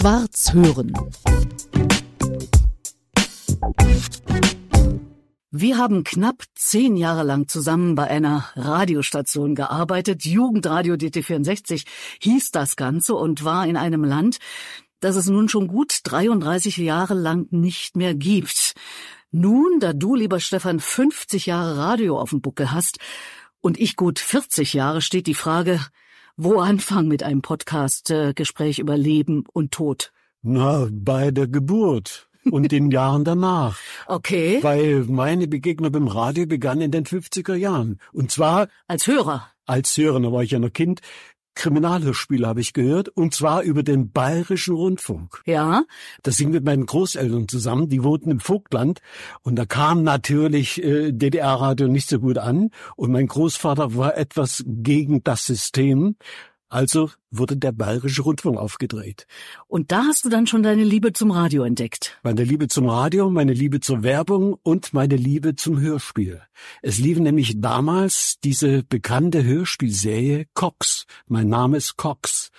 Schwarz hören. Wir haben knapp zehn Jahre lang zusammen bei einer Radiostation gearbeitet. Jugendradio DT64 hieß das Ganze und war in einem Land, das es nun schon gut 33 Jahre lang nicht mehr gibt. Nun, da du, lieber Stefan, 50 Jahre Radio auf dem Buckel hast und ich gut 40 Jahre, steht die Frage, wo anfangen mit einem Podcast-Gespräch über Leben und Tod? Na, bei der Geburt und den Jahren danach. Okay. Weil meine Begegnung beim Radio begann in den 50er Jahren. Und zwar als Hörer. Als Hörer, da war ich ja noch Kind. Kriminalhörspiele habe ich gehört, und zwar über den Bayerischen Rundfunk. Ja. Das ging mit meinen Großeltern zusammen, die wohnten im Vogtland, und da kam natürlich äh, DDR-Radio nicht so gut an, und mein Großvater war etwas gegen das System, also wurde der Bayerische Rundfunk aufgedreht. Und da hast du dann schon deine Liebe zum Radio entdeckt. Meine Liebe zum Radio, meine Liebe zur Werbung und meine Liebe zum Hörspiel. Es lief nämlich damals diese bekannte Hörspielserie Cox. Mein Name ist Cox.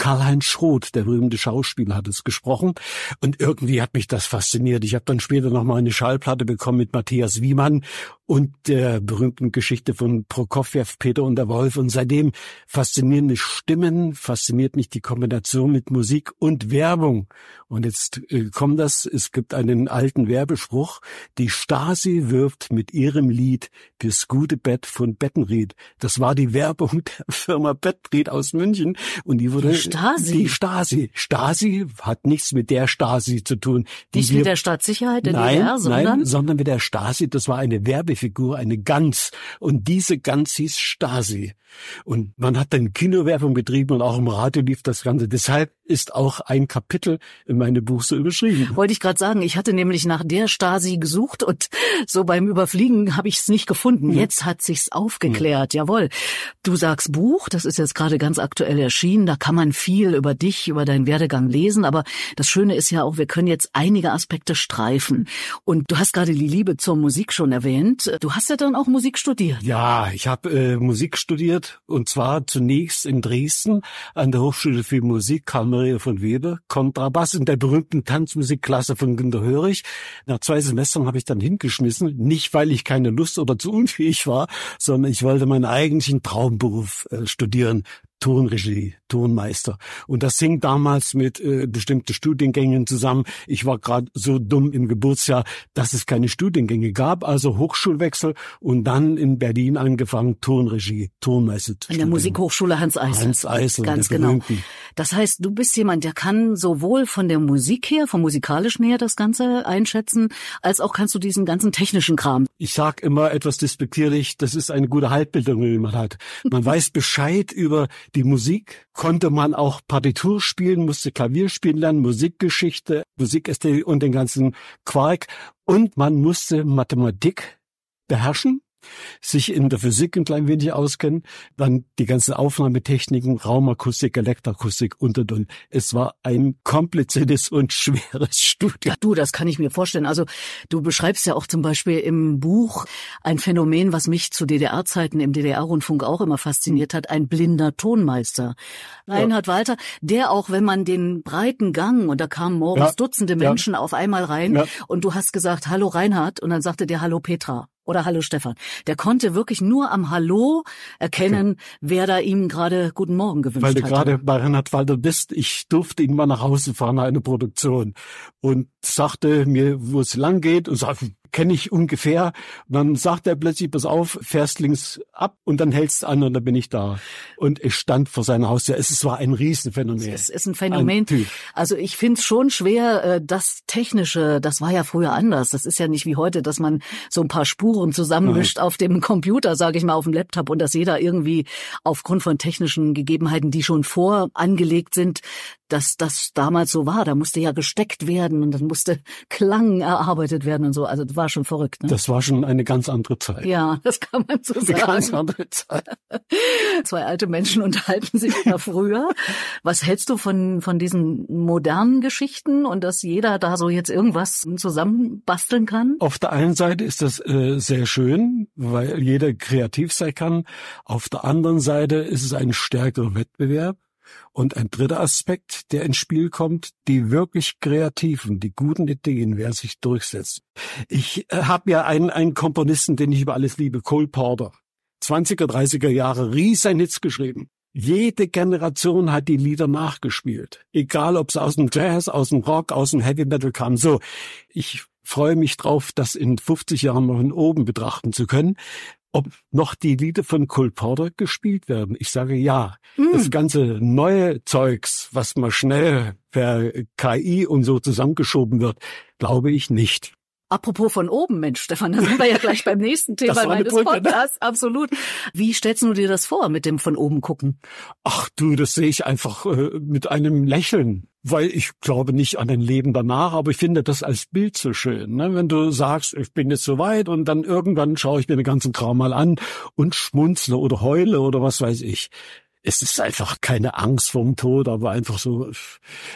Karl-Heinz Schroth, der berühmte Schauspieler, hat es gesprochen. Und irgendwie hat mich das fasziniert. Ich habe dann später noch mal eine Schallplatte bekommen mit Matthias Wiemann und der berühmten Geschichte von Prokofjew, Peter und der Wolf. Und seitdem faszinierende Stimmen, fasziniert mich die Kombination mit Musik und Werbung. Und jetzt äh, kommt das, es gibt einen alten Werbespruch, die Stasi wirft mit ihrem Lied fürs gute Bett von Bettenried. Das war die Werbung der Firma Bettenried aus München. Und die wurde Stasi. Die Stasi. Stasi hat nichts mit der Stasi zu tun. Nicht mit der Staatssicherheit der nein, DDR, sondern? Nein, sondern mit der Stasi. Das war eine Werbefigur, eine Gans. Und diese Gans hieß Stasi. Und man hat dann Kinowerbung betrieben und auch im Radio lief das Ganze. Deshalb ist auch ein Kapitel in meinem Buch so überschrieben. Wollte ich gerade sagen, ich hatte nämlich nach der Stasi gesucht und so beim Überfliegen habe ich es nicht gefunden. Ja. Jetzt hat sich's aufgeklärt, ja. jawohl. Du sagst Buch, das ist jetzt gerade ganz aktuell erschienen, da kann man viel über dich, über deinen Werdegang lesen, aber das Schöne ist ja auch, wir können jetzt einige Aspekte streifen. Und du hast gerade die Liebe zur Musik schon erwähnt. Du hast ja dann auch Musik studiert. Ja, ich habe äh, Musik studiert und zwar zunächst in Dresden an der Hochschule für Musik Karl Maria von Weber, Kontrabass in der berühmten Tanzmusikklasse von Günter Hörig. Nach zwei Semestern habe ich dann hingeschmissen, nicht weil ich keine Lust oder zu unfähig war, sondern ich wollte meinen eigentlichen Traumberuf äh, studieren, Tonregie, Tonmeister. Und das hing damals mit äh, bestimmten Studiengängen zusammen. Ich war gerade so dumm im Geburtsjahr, dass es keine Studiengänge gab, also Hochschulwechsel und dann in Berlin angefangen, Tonregie, Tonmeister zu An der Musikhochschule Hans Eisel. Hans Eisel, ganz genau. Das heißt, du bist jemand, der kann sowohl von der Musik her, vom musikalischen her das Ganze einschätzen, als auch kannst du diesen ganzen technischen Kram. Ich sag immer etwas despektierlich, das ist eine gute Halbbildung, die man hat. Man weiß Bescheid über die Musik, konnte man auch Partitur spielen, musste Klavier spielen lernen, Musikgeschichte, Musikästhetik und den ganzen Quark. Und man musste Mathematik beherrchen sich in der Physik ein klein wenig auskennen, dann die ganzen Aufnahmetechniken, Raumakustik, Elektroakustik und und und. Es war ein kompliziertes und schweres Studium. Ja, du, das kann ich mir vorstellen. Also du beschreibst ja auch zum Beispiel im Buch ein Phänomen, was mich zu DDR-Zeiten im DDR-Rundfunk auch immer fasziniert hat, ein blinder Tonmeister. Reinhard ja. Walter, der auch, wenn man den breiten Gang, und da kamen morgens ja. Dutzende Menschen auf einmal rein, und du hast gesagt, hallo Reinhard, und dann sagte der, hallo Petra oder Hallo Stefan. Der konnte wirklich nur am Hallo erkennen, okay. wer da ihm gerade guten Morgen gewünscht hat. Weil du gerade bei Reinhard Walter bist, ich durfte ihn mal nach Hause fahren, eine Produktion und sagte mir, wo es lang geht und sagte, kenne ich ungefähr. Und dann sagt er plötzlich, pass auf, fährst links ab und dann hältst an und dann bin ich da. Und ich stand vor seiner Haustür. Es war ein Riesenphänomen. Es ist ein Phänomen. Ein also ich finde es schon schwer, äh, das Technische, das war ja früher anders. Das ist ja nicht wie heute, dass man so ein paar Spuren zusammenmischt Nein. auf dem Computer, sage ich mal, auf dem Laptop und dass jeder irgendwie aufgrund von technischen Gegebenheiten, die schon vorangelegt sind, dass das damals so war. Da musste ja gesteckt werden und dann musste Klang erarbeitet werden und so. Also war schon verrückt. Ne? Das war schon eine ganz andere Zeit. Ja, das kann man so sagen. Eine ganz andere Zeit. Zwei alte Menschen unterhalten sich da früher. Was hältst du von, von diesen modernen Geschichten und dass jeder da so jetzt irgendwas zusammenbasteln kann? Auf der einen Seite ist das äh, sehr schön, weil jeder kreativ sein kann. Auf der anderen Seite ist es ein stärkerer Wettbewerb Und ein dritter Aspekt, der ins Spiel kommt, die wirklich kreativen, die guten Ideen werden sich durchsetzen. Ich äh, habe ja einen, einen Komponisten, den ich über alles liebe, Cole Porter. 20er, 30er Jahre riesen Hits geschrieben. Jede Generation hat die Lieder nachgespielt. Egal, ob es aus dem Jazz, aus dem Rock, aus dem Heavy Metal kam. So, ich freue mich drauf, das in 50 Jahren noch von oben betrachten zu können ob noch die Lieder von Cole Porter gespielt werden. Ich sage ja. Mm. Das ganze neue Zeugs, was mal schnell per KI und so zusammengeschoben wird, glaube ich nicht. Apropos von oben, Mensch, Stefan, da sind wir ja gleich beim nächsten Thema meines Brücke, ne? Podcasts. Ne? Absolut. Wie stellst du dir das vor mit dem von oben gucken? Ach du, das sehe ich einfach äh, mit einem Lächeln weil ich glaube nicht an ein Leben danach, aber ich finde das als Bild so schön. Ne? Wenn du sagst, ich bin jetzt so weit und dann irgendwann schaue ich mir den ganzen Kram mal an und schmunzle oder heule oder was weiß ich. Es ist einfach keine Angst vorm Tod, aber einfach so,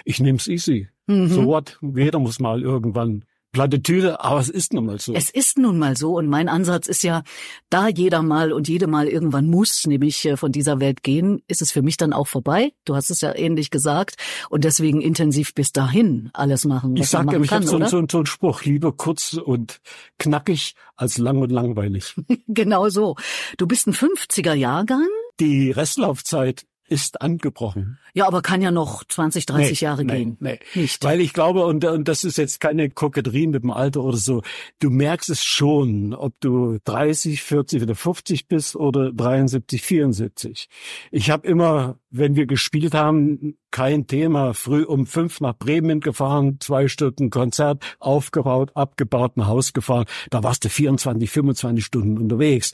ich nehm's easy. Mhm. So what? Jeder muss mal irgendwann Plattitüde, aber es ist nun mal so. Es ist nun mal so und mein Ansatz ist ja, da jeder mal und jede mal irgendwann muss, nämlich äh, von dieser Welt gehen, ist es für mich dann auch vorbei. Du hast es ja ähnlich gesagt und deswegen intensiv bis dahin alles machen. Was ich sage, ich habe so, so, so einen Spruch, lieber kurz und knackig als lang und langweilig. genau so. Du bist ein 50er Jahrgang. Die Restlaufzeit ist angebrochen. Ja, aber kann ja noch 20, 30 nee, Jahre nee, gehen. Nee. Nicht. Weil ich glaube, und, und das ist jetzt keine Koketterie mit dem Alter oder so, du merkst es schon, ob du 30, 40 oder 50 bist oder 73, 74. Ich habe immer, wenn wir gespielt haben, kein Thema, früh um fünf nach Bremen gefahren, zwei Stunden Konzert, aufgebaut, abgebaut, ein Haus gefahren. Da warst du 24, 25 Stunden unterwegs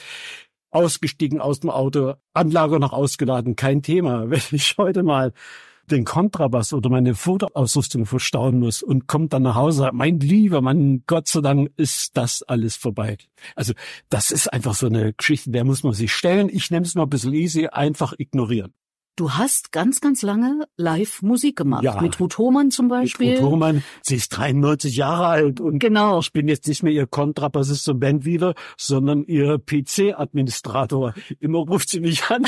ausgestiegen aus dem Auto, Anlage noch ausgeladen, kein Thema. Wenn ich heute mal den Kontrabass oder meine Fotoausrüstung verstauen muss und kommt dann nach Hause, mein lieber Mann, Gott sei Dank ist das alles vorbei. Also das ist einfach so eine Geschichte, der muss man sich stellen. Ich nehme es mal ein bisschen easy, einfach ignorieren. Du hast ganz, ganz lange live Musik gemacht. Ja, mit Ruth Hohmann zum Beispiel. Mit Ruth Hohmann, sie ist 93 Jahre alt und genau. ich bin jetzt nicht mehr ihr Kontrabassist und Bandleader, sondern ihr PC-Administrator. Immer ruft sie mich an.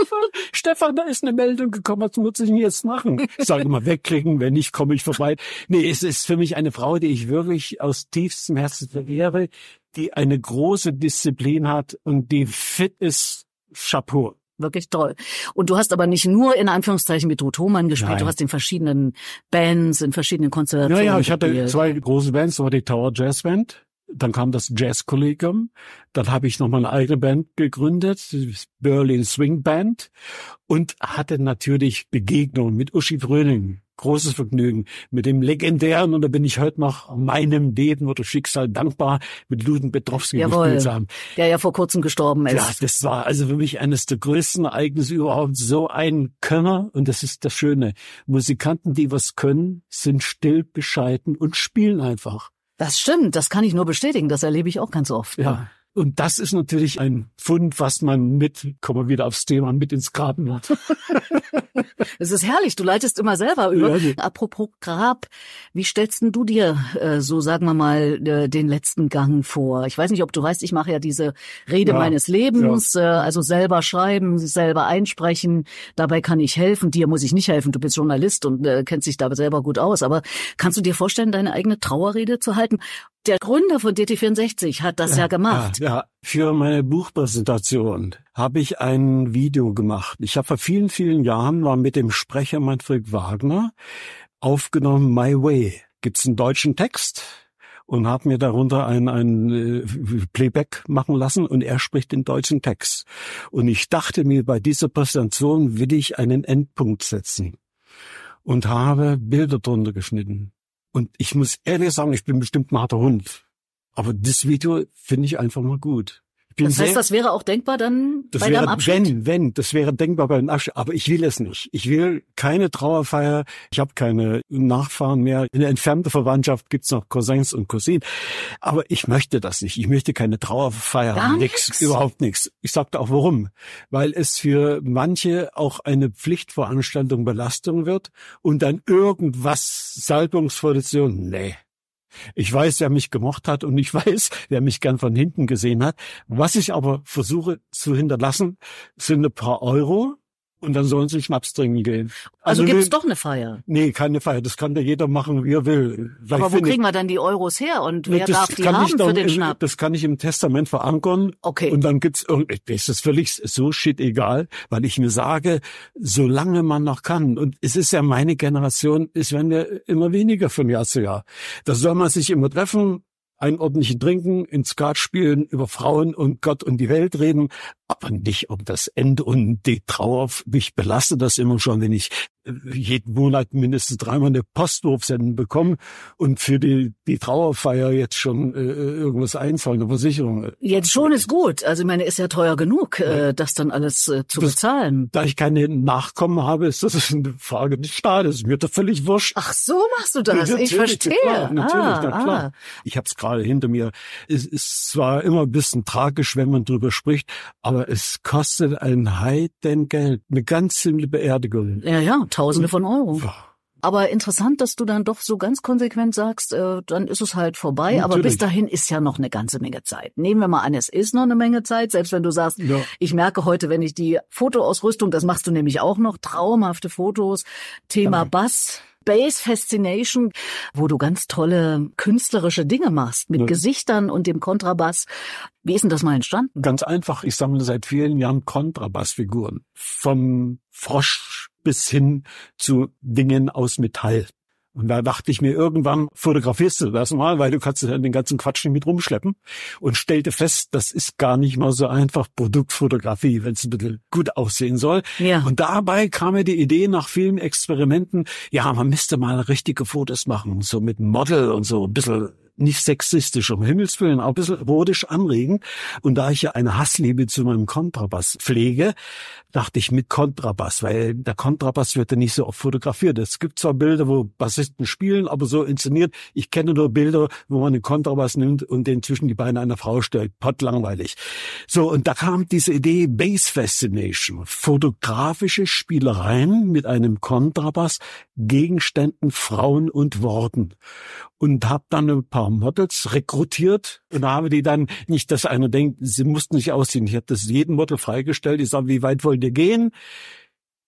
Stefan, da ist eine Meldung gekommen, was muss ich denn jetzt machen? Ich sage immer wegklicken, wenn nicht, komme ich vorbei. Nee, es ist für mich eine Frau, die ich wirklich aus tiefstem Herzen verehre, die eine große Disziplin hat und die fit ist. Chapeau wirklich toll. Und du hast aber nicht nur in Anführungszeichen mit Ruth Hohmann gespielt, Nein. du hast in verschiedenen Bands, in verschiedenen Konzerten. Ja, ja, ich hatte zwei große Bands, das war die Tower Jazz Band. Dann kam das Jazz Kollegium. Dann habe ich nochmal eine eigene Band gegründet, Berlin Swing Band. Und hatte natürlich Begegnungen mit Uschi Fröning, großes Vergnügen mit dem legendären, und da bin ich heute noch meinem Leben oder Schicksal dankbar, mit Luden Petrowski Jawohl, gespielt haben. Der ja vor kurzem gestorben ist. Ja, das war also für mich eines der größten Ereignisse überhaupt. So ein Könner, und das ist das Schöne. Musikanten, die was können, sind still, bescheiden und spielen einfach. Das stimmt, das kann ich nur bestätigen, das erlebe ich auch ganz oft. Ja. Und das ist natürlich ein Fund, was man mit, kommen wir wieder aufs Thema, mit ins Grab hat. Es ist herrlich, du leitest immer selber über. Ja, Apropos Grab, wie stellst denn du dir, äh, so sagen wir mal, äh, den letzten Gang vor? Ich weiß nicht, ob du weißt, ich mache ja diese Rede ja, meines Lebens, ja. äh, also selber schreiben, selber einsprechen. Dabei kann ich helfen. Dir muss ich nicht helfen. Du bist Journalist und äh, kennst dich da selber gut aus. Aber kannst du dir vorstellen, deine eigene Trauerrede zu halten? Der Gründer von DT64 hat das ja, ja gemacht. Ja, ja, für meine Buchpräsentation habe ich ein Video gemacht. Ich habe vor vielen, vielen Jahren war mit dem Sprecher Manfred Wagner aufgenommen My Way. Gibt's einen deutschen Text? und habe mir darunter ein, ein äh, Playback machen lassen und er spricht den deutschen Text. Und ich dachte mir, bei dieser Präsentation will ich einen Endpunkt setzen und habe Bilder drunter geschnitten. Und ich muss ehrlich sagen, ich bin bestimmt ein harter Hund. Aber das Video finde ich einfach mal gut das heißt, das wäre auch denkbar dann das bei wäre, deinem Abschied? Wenn, wenn, das wäre denkbar bei einem Abschied. Aber ich will es nicht. Ich will keine Trauerfeier. Ich habe keine Nachfahren mehr. In der entfernten Verwandtschaft gibt's noch Cousins und Cousinen. Aber ich möchte das nicht. Ich möchte keine Trauerfeier. Gar nix, nix. Überhaupt nichts. Ich sagte auch warum. Weil es für manche auch eine Pflichtveranstaltung Belastung wird und dann irgendwas Salbungsvolles, nee ich weiß, wer mich gemocht hat und ich weiß, wer mich gern von hinten gesehen hat. Was ich aber versuche zu hinterlassen, sind ein paar Euro und dann sollen sie Schnaps trinken gehen. Also, also gibt's doch eine Feier? Nee, keine Feier. Das kann ja jeder machen, wie er will. Weil Aber wo kriegen wir dann die Euros her und wer darf die haben für den Schnaps? Das kann ich im Testament verankern. Okay. Und dann gibt's irgendwie, das ist völlig so shit egal, weil ich mir sage, solange man noch kann, und es ist ja meine Generation, es werden ja immer weniger von Jahr zu Jahr. Da soll man sich immer treffen, ein ordentlichen Trinken, ins Skat spielen, über Frauen und Gott und die Welt reden, aber nicht um das Ende und die Trauer. Mich belastet das immer schon, wenn ich jeden Monat mindestens dreimal eine Postwurfsendung bekommen und für die, die Trauerfeier jetzt schon äh, irgendwas einzahlen, eine Versicherung. Jetzt schon ist gut. Also ich meine, ist ja teuer genug, äh, ja. äh, das dann alles äh, zu das, bezahlen. Da ich keine Nachkommen habe, ist das eine Frage des Staates. Mir doch völlig wurscht. Ach so machst du das. Ja, ich verstehe. Klar, natürlich, ah, na klar. Ah. Ich habe es gerade hinter mir. Es ist zwar immer ein bisschen tragisch, wenn man drüber spricht, aber es kostet ein Heidengeld. Eine ganz simple Beerdigung. Ja, ja Tausende von Euro. Aber interessant, dass du dann doch so ganz konsequent sagst, äh, dann ist es halt vorbei. Natürlich. Aber bis dahin ist ja noch eine ganze Menge Zeit. Nehmen wir mal an, es ist noch eine Menge Zeit, selbst wenn du sagst, ja. ich merke heute, wenn ich die Fotoausrüstung, das machst du nämlich auch noch, traumhafte Fotos, Thema Danke. Bass. Bass Fascination, wo du ganz tolle künstlerische Dinge machst mit ja. Gesichtern und dem Kontrabass. Wie ist denn das mal entstanden? Ganz einfach. Ich sammle seit vielen Jahren Kontrabassfiguren. Vom Frosch bis hin zu Dingen aus Metall. Und da dachte ich mir irgendwann, fotografierst du das mal, weil du kannst ja den ganzen Quatsch nicht mit rumschleppen. Und stellte fest, das ist gar nicht mal so einfach Produktfotografie, wenn es ein bisschen gut aussehen soll. Ja. Und dabei kam mir die Idee nach vielen Experimenten, ja, man müsste mal richtige Fotos machen, so mit Model und so ein bisschen nicht sexistisch, um Himmels Willen, auch ein bisschen erotisch anregen. Und da ich ja eine Hassliebe zu meinem Kontrabass pflege, dachte ich mit Kontrabass, weil der Kontrabass wird ja nicht so oft fotografiert. Es gibt zwar Bilder, wo Bassisten spielen, aber so inszeniert. Ich kenne nur Bilder, wo man einen Kontrabass nimmt und den zwischen die Beine einer Frau stellt. Pott langweilig. So, und da kam diese Idee Bass Fascination. Fotografische Spielereien mit einem Kontrabass, Gegenständen, Frauen und Worten. Und habe dann ein paar Models rekrutiert und habe die dann, nicht, dass einer denkt, sie mussten nicht aussehen. Ich habe das jedem Model freigestellt. Ich sage, wie weit wollt ihr gehen?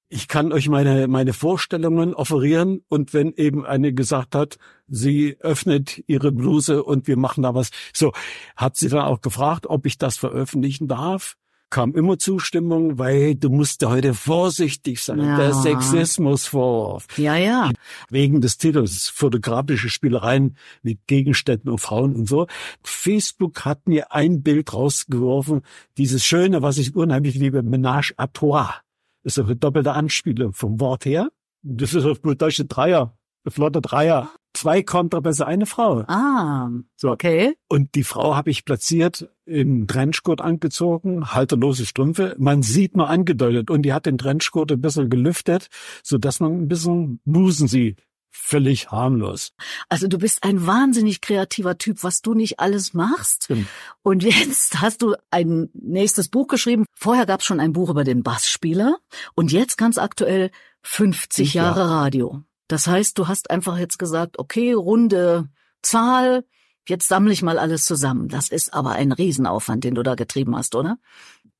Ich kann euch meine, meine Vorstellungen offerieren und wenn eben eine gesagt hat, sie öffnet ihre Bluse und wir machen da was. So, hat sie dann auch gefragt, ob ich das veröffentlichen darf kam immer Zustimmung, weil du musst heute vorsichtig sein. Ja. Der Sexismusvorwurf. Ja, ja. Wegen des Titels, fotografische Spielereien mit Gegenständen und Frauen und so. Facebook hat mir ein Bild rausgeworfen, dieses Schöne, was ich unheimlich liebe, Menage à trois. Das ist eine doppelte Anspielung vom Wort her. Das ist auf gut Deutsch ein Dreier, ein flotter Dreier. Zwei Kontrabässe, eine Frau. Ah, so. okay. Und die Frau habe ich platziert im Trenchcoat angezogen, halterlose Strümpfe. Man sieht nur angedeutet und die hat den Trenchcoat ein bisschen gelüftet, so dass man ein bisschen Busen sieht. Völlig harmlos. Also du bist ein wahnsinnig kreativer Typ, was du nicht alles machst. Stimmt. Und jetzt hast du ein nächstes Buch geschrieben. Vorher gab es schon ein Buch über den Bassspieler und jetzt ganz aktuell 50 Jahre Radio. Das heißt, du hast einfach jetzt gesagt, okay, runde Zahl, jetzt sammle ich mal alles zusammen. Das ist aber ein Riesenaufwand, den du da getrieben hast, oder?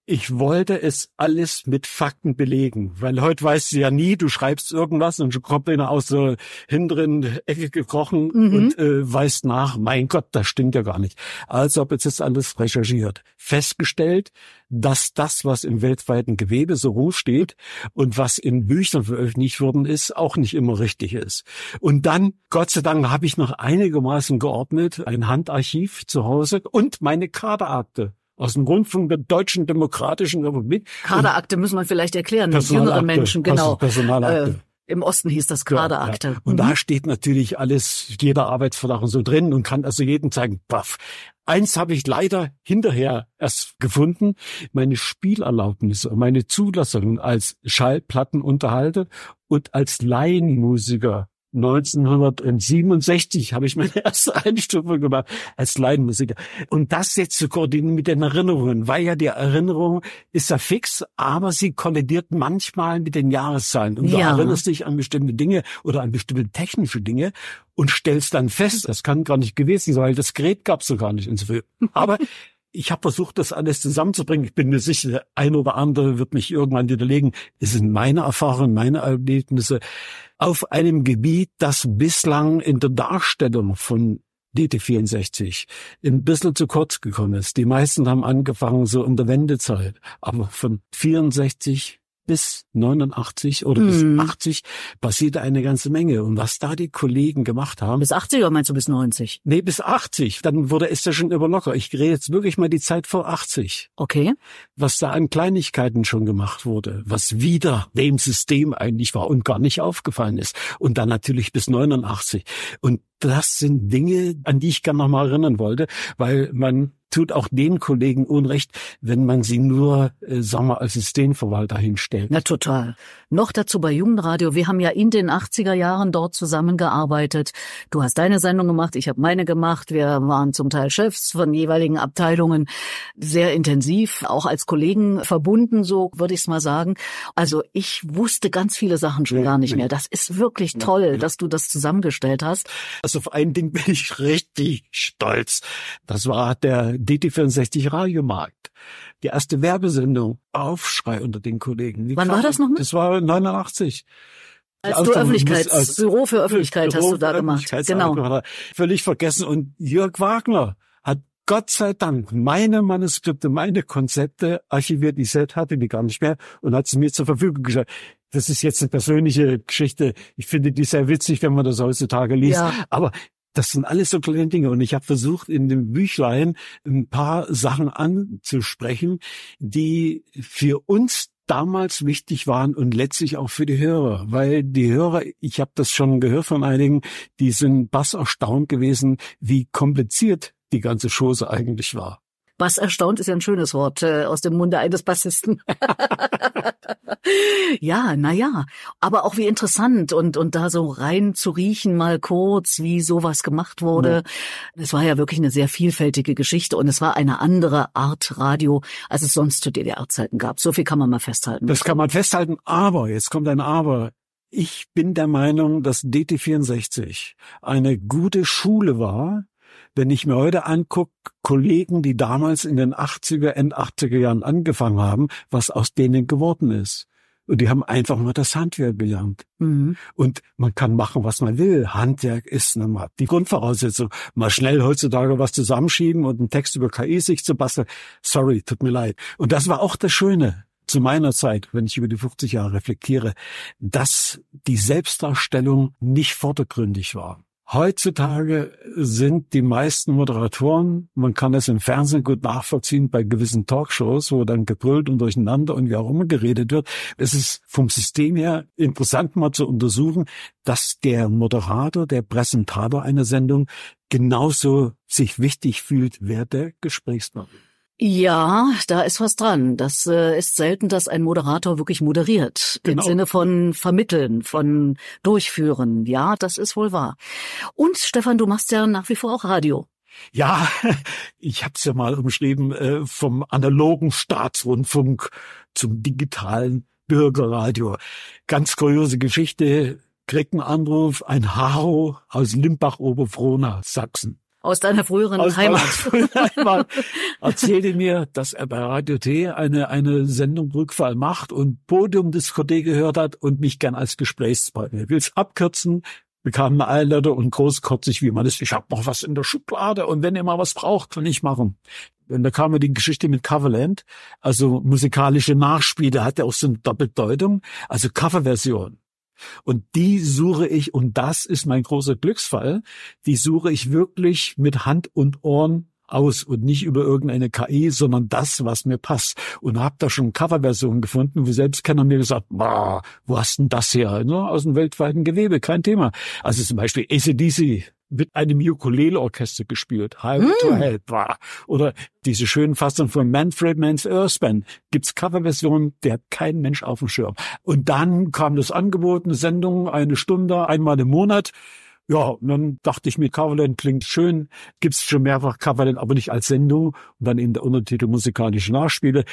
Ich wollte es alles mit Fakten belegen, weil heute weißt du ja nie, du schreibst irgendwas und kommt einer aus der hinteren Ecke gekrochen mhm. und äh, weißt nach, mein Gott, das stimmt ja gar nicht. Also habe ich jetzt alles recherchiert. Festgestellt, dass das, was im weltweiten Gewebe so rumsteht und was in Büchern veröffentlicht worden ist, auch nicht immer richtig ist. Und dann, Gott sei Dank, habe ich noch einigermaßen geordnet, ein Handarchiv zu Hause und meine Kaderakte aus dem Rundfunk der Deutschen Demokratischen Republik. Kaderakte müssen wir vielleicht erklären, jüngere Menschen, genau. Personalakte. Äh, Im Osten hieß das Kaderakte. Ja, ja. Und mhm. da steht natürlich alles, jeder Arbeitsvertrag und so drin und kann also jedem zeigen, baff. Eins habe ich leider hinterher erst gefunden, meine Spielerlaubnis, meine Zulassung als Schallplattenunterhalter und als Laienmusiker 1967 habe ich meine erste Einstufung gemacht als Laienmusiker. Und das jetzt zu koordinieren mit den Erinnerungen, weil ja die Erinnerung ist ja fix, aber sie kollidiert manchmal mit den Jahreszahlen. Und du ja. erinnerst dich an bestimmte Dinge oder an bestimmte technische Dinge und stellst dann fest, das kann gar nicht gewesen sein, weil das Gerät gab es so gar nicht. Aber ich habe versucht, das alles zusammenzubringen. Ich bin mir sicher, der ein oder andere wird mich irgendwann widerlegen. Es sind meine Erfahrungen, meine Erlebnisse auf einem Gebiet, das bislang in der Darstellung von DT64 ein bisschen zu kurz gekommen ist. Die meisten haben angefangen so in der Wendezeit, aber von 64 bis 89 oder mm. bis 80 mhm. passierte eine ganze Menge. Und was da die Kollegen gemacht haben. Bis 80 oder meinst du bis 90? Nee, bis 80. Dann wurde es ja schon über locker. Ich rede jetzt wirklich mal die Zeit vor 80. Okay. Was da an Kleinigkeiten schon gemacht wurde, was wieder dem System eigentlich war und gar nicht aufgefallen ist. Und dann natürlich bis 89. Und das sind Dinge, an die ich gerne noch mal erinnern wollte, weil man tut auch den Kollegen Unrecht, wenn man sie nur, äh, sagen wir, als Systemverwalter hinstellt. Na total. Noch dazu bei Jugendradio. Wir haben ja in den 80er Jahren dort zusammengearbeitet. Du hast deine Sendung gemacht, ich habe meine gemacht. Wir waren zum Teil Chefs von jeweiligen Abteilungen sehr intensiv, auch als Kollegen verbunden, so würde ich es mal sagen. Also ich wusste ganz viele Sachen schon ja, gar nicht mehr. Das ist wirklich toll, ja, dass du das zusammengestellt hast. Also auf ein Ding bin ich richtig stolz. Das war der DT64 Radiomarkt. Die erste Werbesendung. Aufschrei unter den Kollegen. Wie Wann war das nochmal? Das war 89. Als du Öffentlichkeits, als Büro für Öffentlichkeit Büro hast du da gemacht. Genau. Völlig vergessen. Und Jörg Wagner hat Gott sei Dank meine Manuskripte, meine Konzepte archiviert, die ich selbst hatte, die gar nicht mehr, und hat sie mir zur Verfügung gestellt. Das ist jetzt eine persönliche Geschichte. Ich finde die sehr witzig, wenn man das heutzutage liest. Ja. Aber das sind alles so kleine Dinge. Und ich habe versucht, in dem Büchlein ein paar Sachen anzusprechen, die für uns damals wichtig waren und letztlich auch für die Hörer, weil die Hörer, ich habe das schon gehört von einigen, die sind bass erstaunt gewesen, wie kompliziert die ganze Chose eigentlich war. Was erstaunt ist ja ein schönes Wort äh, aus dem Munde eines Bassisten. ja, na ja, aber auch wie interessant und und da so rein zu riechen mal kurz, wie sowas gemacht wurde. Es ja. war ja wirklich eine sehr vielfältige Geschichte und es war eine andere Art Radio, als es sonst zu DDR-Zeiten gab. So viel kann man mal festhalten. Das kann man festhalten, aber jetzt kommt ein Aber. Ich bin der Meinung, dass DT64 eine gute Schule war, wenn ich mir heute angucke, Kollegen, die damals in den 80er, End 80er Jahren angefangen haben, was aus denen geworden ist. Und die haben einfach mal das Handwerk gelernt. Mhm. Und man kann machen, was man will. Handwerk ist mal die Grundvoraussetzung. Mal schnell heutzutage was zusammenschieben und einen Text über KI sich zu basteln. Sorry, tut mir leid. Und das war auch das Schöne zu meiner Zeit, wenn ich über die 50 Jahre reflektiere, dass die Selbstdarstellung nicht vordergründig war. Heutzutage sind die meisten Moderatoren, man kann es im Fernsehen gut nachvollziehen bei gewissen Talkshows, wo dann gebrüllt und durcheinander und wie auch immer geredet wird. Es ist vom System her interessant mal zu untersuchen, dass der Moderator, der Präsentator einer Sendung genauso sich wichtig fühlt, wer der Gesprächspartner ja, da ist was dran. Das äh, ist selten, dass ein Moderator wirklich moderiert. Genau. Im Sinne von vermitteln, von durchführen. Ja, das ist wohl wahr. Und Stefan, du machst ja nach wie vor auch Radio. Ja, ich habe es ja mal umschrieben, äh, vom analogen Staatsrundfunk zum digitalen Bürgerradio. Ganz kuriose Geschichte, einen Anruf, ein Haro aus Limbach-Oberfrohna, Sachsen. Aus deiner früheren Aus Heimat. Heimat. Erzählte mir, dass er bei Radio T eine, eine Sendung Rückfall macht und Podiumdiskothek gehört hat und mich gern als Gesprächspartner. Will es abkürzen, bekam eine Einladung und großkotzig, wie man ist. Ich habe noch was in der Schublade und wenn ihr mal was braucht, kann ich machen. Und da kam mir die Geschichte mit Coverland, also musikalische Nachspiele, hat er auch so eine Doppeldeutung, also Coverversion. Und die suche ich, und das ist mein großer Glücksfall, die suche ich wirklich mit Hand und Ohren aus und nicht über irgendeine KI, sondern das, was mir passt. Und habe da schon Coverversionen gefunden, wo selbst keiner mir gesagt, wo hast denn das her? Nur aus dem weltweiten Gewebe, kein Thema. Also zum Beispiel ACDC, mit einem Ukulele-Orchester gespielt. Highway mm. to Hell. Oder diese schönen Fassungen von Manfred Mann's Earthband. Gibt's Coverversionen, der hat kein Mensch auf dem Schirm. Und dann kam das Angebot, eine Sendung, eine Stunde, einmal im Monat. Ja, und dann dachte ich mir, Coverland klingt schön, gibt's schon mehrfach Coverland, aber nicht als Sendung. Und dann eben der Untertitel musikalische Nachspiele.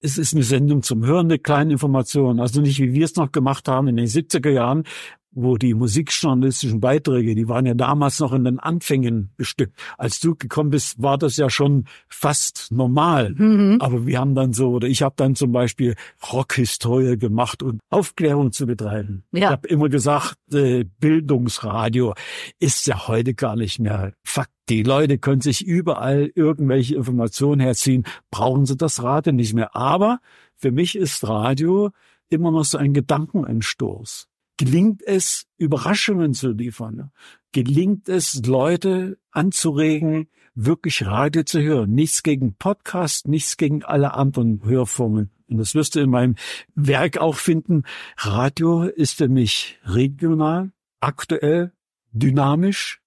Es ist eine Sendung zum Hören, eine kleine Information. Also nicht, wie wir es noch gemacht haben in den 70er Jahren, wo die musikjournalistischen Beiträge, die waren ja damals noch in den Anfängen bestückt. Als du gekommen bist, war das ja schon fast normal. Mhm. Aber wir haben dann so, oder ich habe dann zum Beispiel Rockhistorie gemacht und Aufklärung zu betreiben. Ja. Ich habe immer gesagt, äh, Bildungsradio ist ja heute gar nicht mehr Fakt. Die Leute können sich überall irgendwelche Informationen herziehen, brauchen sie das Radio nicht mehr. Aber für mich ist Radio immer noch so ein Gedankenanstoß gelingt es, Überraschungen zu liefern? Gelingt es, Leute anzuregen, wirklich Radio zu hören? Nichts gegen Podcast, nichts gegen alle anderen Hörformen. Und das wirst du in meinem Werk auch finden. Radio ist für mich regional, aktuell, dynamisch,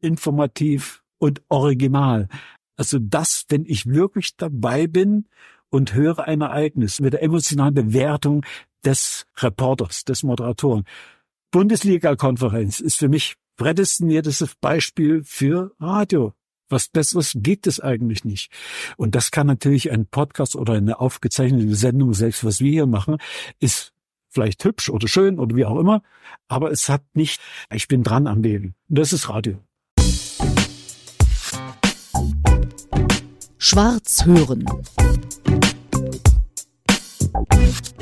informativ und original. Also das, wenn ich wirklich dabei bin und höre ein Ereignis mit der emotionalen Bewertung des Reporters, des Moderatoren. Bundesliga-Konferenz ist für mich prädestiniertes Beispiel für Radio. Was Besseres gibt es eigentlich nicht. Und das kann natürlich ein Podcast oder eine aufgezeichnete Sendung, selbst was wir hier machen, ist vielleicht hübsch oder schön oder wie auch immer, aber es hat nicht, ich bin dran am Leben. Das ist Radio. Schwarz hören. Thank you.